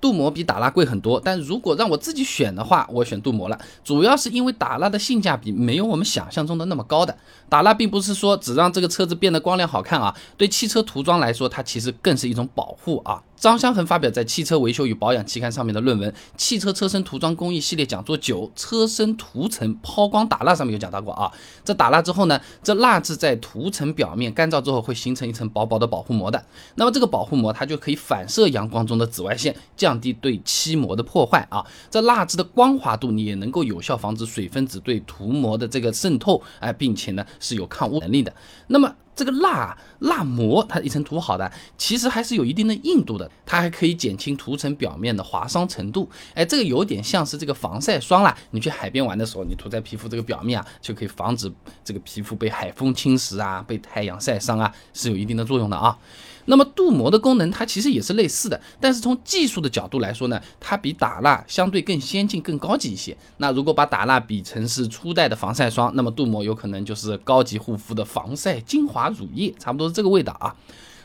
镀膜比打蜡贵很多，但如果让我自己选的话，我选镀膜了。主要是因为打蜡的性价比没有我们想象中的那么高的。打蜡并不是说只让这个车子变得光亮好看啊，对汽车涂装来说，它其实更是一种保护啊。张香恒发表在《汽车维修与保养》期刊上面的论文《汽车车身涂装工艺系列讲座九：车身涂层抛光打蜡》上面有讲到过啊。这打蜡之后呢，这蜡质在涂层表面干燥之后会形成一层薄薄的保护膜的。那么这个保护膜它就可以反射阳光中的紫外线，降降低对漆膜的破坏啊。这蜡质的光滑度你也能够有效防止水分子对涂膜的这个渗透，哎，并且呢是有抗污能力的。那么这个蜡蜡膜，它一层涂好的，其实还是有一定的硬度的，它还可以减轻涂层表面的划伤程度。哎，这个有点像是这个防晒霜啦。你去海边玩的时候，你涂在皮肤这个表面啊，就可以防止这个皮肤被海风侵蚀啊，被太阳晒伤啊，是有一定的作用的啊。那么镀膜的功能，它其实也是类似的，但是从技术的角度来说呢，它比打蜡相对更先进、更高级一些。那如果把打蜡比成是初代的防晒霜，那么镀膜有可能就是高级护肤的防晒精华乳液，差不多是这个味道啊。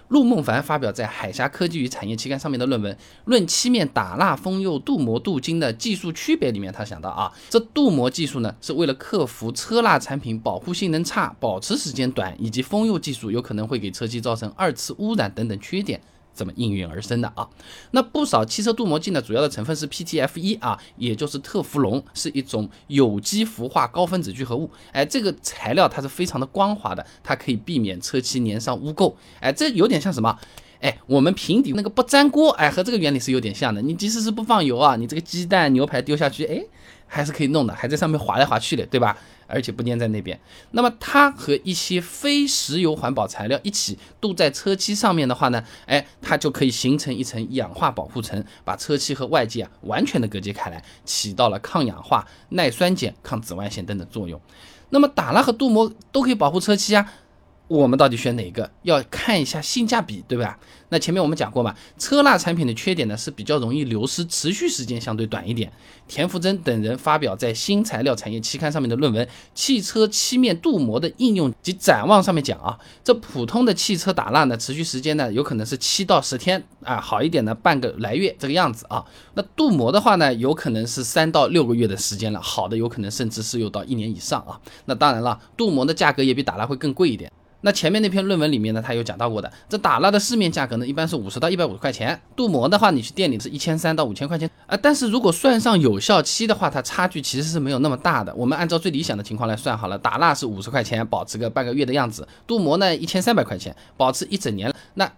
陆梦凡发表在《海峡科技与产业》期刊上面的论文《论漆面打蜡封釉镀膜镀金的技术区别》里面，他想到啊，这镀膜技术呢，是为了克服车蜡产品保护性能差、保持时间短，以及封釉技术有可能会给车漆造成二次污染等等缺点。这么应运而生的啊，那不少汽车镀膜剂呢，主要的成分是 PTFE 啊，也就是特氟龙，是一种有机氟化高分子聚合物。哎，这个材料它是非常的光滑的，它可以避免车漆粘上污垢。哎，这有点像什么？哎，我们平底那个不粘锅，哎，和这个原理是有点像的。你即使是不放油啊，你这个鸡蛋、牛排丢下去，哎，还是可以弄的，还在上面滑来滑去的，对吧？而且不粘在那边。那么它和一些非石油环保材料一起镀在车漆上面的话呢，哎，它就可以形成一层氧化保护层，把车漆和外界啊完全的隔绝开来，起到了抗氧化、耐酸碱、抗紫外线等等作用。那么打蜡和镀膜都可以保护车漆啊。我们到底选哪个？要看一下性价比，对吧？那前面我们讲过嘛，车蜡产品的缺点呢是比较容易流失，持续时间相对短一点。田福珍等人发表在《新材料产业》期刊上面的论文《汽车漆面镀膜的应用及展望》上面讲啊，这普通的汽车打蜡呢，持续时间呢有可能是七到十天啊，好一点的半个来月这个样子啊。那镀膜的话呢，有可能是三到六个月的时间了，好的有可能甚至是有到一年以上啊。那当然了，镀膜的价格也比打蜡会更贵一点。那前面那篇论文里面呢，他有讲到过的，这打蜡的市面价格呢，一般是五十到一百五十块钱，镀膜的话，你去店里是一千三到五千块钱啊。但是如果算上有效期的话，它差距其实是没有那么大的。我们按照最理想的情况来算好了，打蜡是五十块钱，保持个半个月的样子；镀膜呢，一千三百块钱，保持一整年。那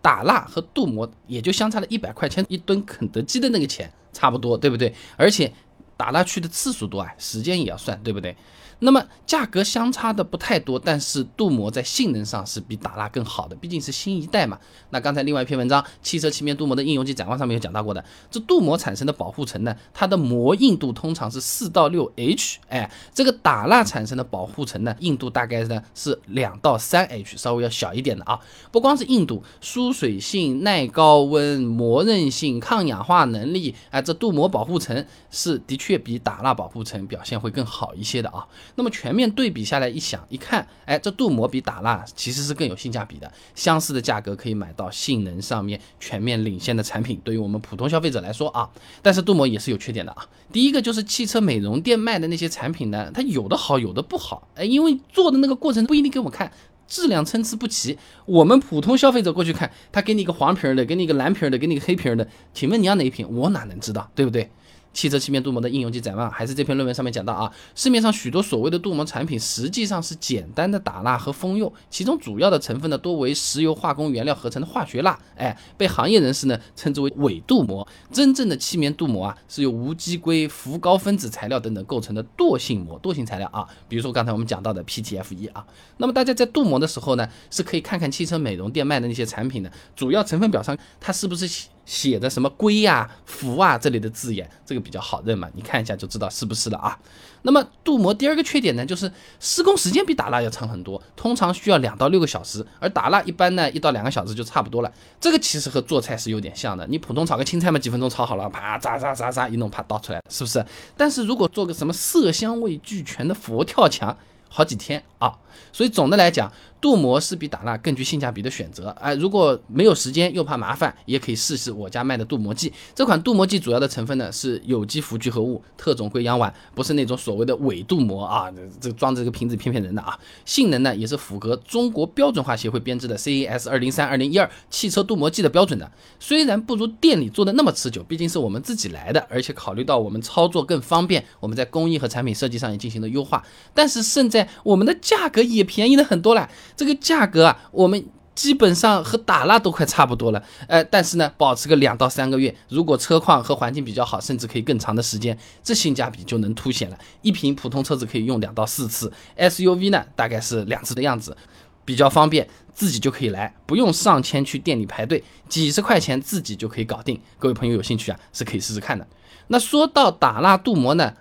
打蜡和镀膜也就相差了一百块钱一吨肯德基的那个钱差不多，对不对？而且打蜡去的次数多啊，时间也要算，对不对？那么价格相差的不太多，但是镀膜在性能上是比打蜡更好的，毕竟是新一代嘛。那刚才另外一篇文章《汽车漆面镀膜的应用及展望》上面有讲到过的，这镀膜产生的保护层呢，它的膜硬度通常是四到六 H，哎，这个打蜡产生的保护层呢，硬度大概呢是两到三 H，稍微要小一点的啊。不光是硬度，疏水性、耐高温、磨韧性、抗氧化能力，哎，这镀膜保护层是的确比打蜡保护层表现会更好一些的啊。那么全面对比下来一想一看，哎，这镀膜比打蜡其实是更有性价比的。相似的价格可以买到性能上面全面领先的产品。对于我们普通消费者来说啊，但是镀膜也是有缺点的啊。第一个就是汽车美容店卖的那些产品呢，它有的好，有的不好。哎，因为做的那个过程不一定给我看，质量参差不齐。我们普通消费者过去看，他给你一个黄瓶的，给你一个蓝瓶的，给你一个黑瓶的，请问你要哪一瓶？我哪能知道，对不对？汽车漆面镀膜的应用及展望，还是这篇论文上面讲到啊，市面上许多所谓的镀膜产品，实际上是简单的打蜡和封釉，其中主要的成分呢多为石油化工原料合成的化学蜡，哎，被行业人士呢称之为伪镀膜。真正的漆面镀膜啊，是由无机硅、氟高分子材料等等构成的惰性膜、惰性材料啊，比如说刚才我们讲到的 PTFE 啊。那么大家在镀膜的时候呢，是可以看看汽车美容店卖的那些产品的主要成分表上，它是不是。写的什么硅呀、氟啊这类的字眼，这个比较好认嘛，你看一下就知道是不是了啊。那么镀膜第二个缺点呢，就是施工时间比打蜡要长很多，通常需要两到六个小时，而打蜡一般呢一到两个小时就差不多了。这个其实和做菜是有点像的，你普通炒个青菜嘛，几分钟炒好了，啪炸炸炸炸一弄，啪倒出来，是不是？但是如果做个什么色香味俱全的佛跳墙，好几天啊。所以总的来讲，镀膜是比打蜡更具性价比的选择。哎，如果没有时间又怕麻烦，也可以试试我家卖的镀膜剂。这款镀膜剂主要的成分呢是有机氟聚合物、特种硅氧烷，不是那种所谓的伪镀膜啊，这装着这个瓶子骗骗人的啊。性能呢也是符合中国标准化协会编制的 C E S 二零三二零一二汽车镀膜剂的标准的。虽然不如店里做的那么持久，毕竟是我们自己来的，而且考虑到我们操作更方便，我们在工艺和产品设计上也进行了优化。但是胜在我们的价格也便宜了很多了。这个价格啊，我们基本上和打蜡都快差不多了，呃，但是呢，保持个两到三个月，如果车况和环境比较好，甚至可以更长的时间，这性价比就能凸显了。一瓶普通车子可以用两到四次，SUV 呢大概是两次的样子，比较方便，自己就可以来，不用上千去店里排队，几十块钱自己就可以搞定。各位朋友有兴趣啊，是可以试试看的。那说到打蜡镀膜呢？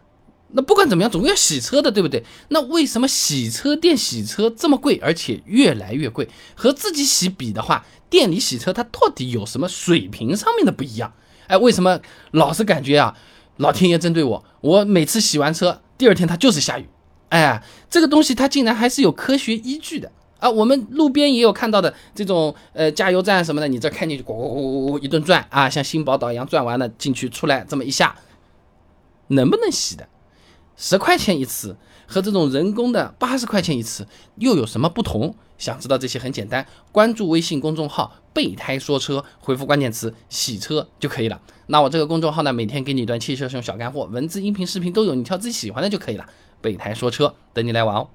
那不管怎么样，总要洗车的，对不对？那为什么洗车店洗车这么贵，而且越来越贵？和自己洗比的话，店里洗车它到底有什么水平上面的不一样？哎，为什么老是感觉啊，老天爷针对我？我每次洗完车，第二天它就是下雨。哎，这个东西它竟然还是有科学依据的啊！我们路边也有看到的这种呃加油站什么的，你这开进去，咕咕咕咕一顿转啊，像新宝岛一样转完了进去出来这么一下，能不能洗的？十块钱一次和这种人工的八十块钱一次又有什么不同？想知道这些很简单，关注微信公众号“备胎说车”，回复关键词“洗车”就可以了。那我这个公众号呢，每天给你一段汽车使用小干货，文字、音频、视频都有，你挑自己喜欢的就可以了。备胎说车，等你来玩哦。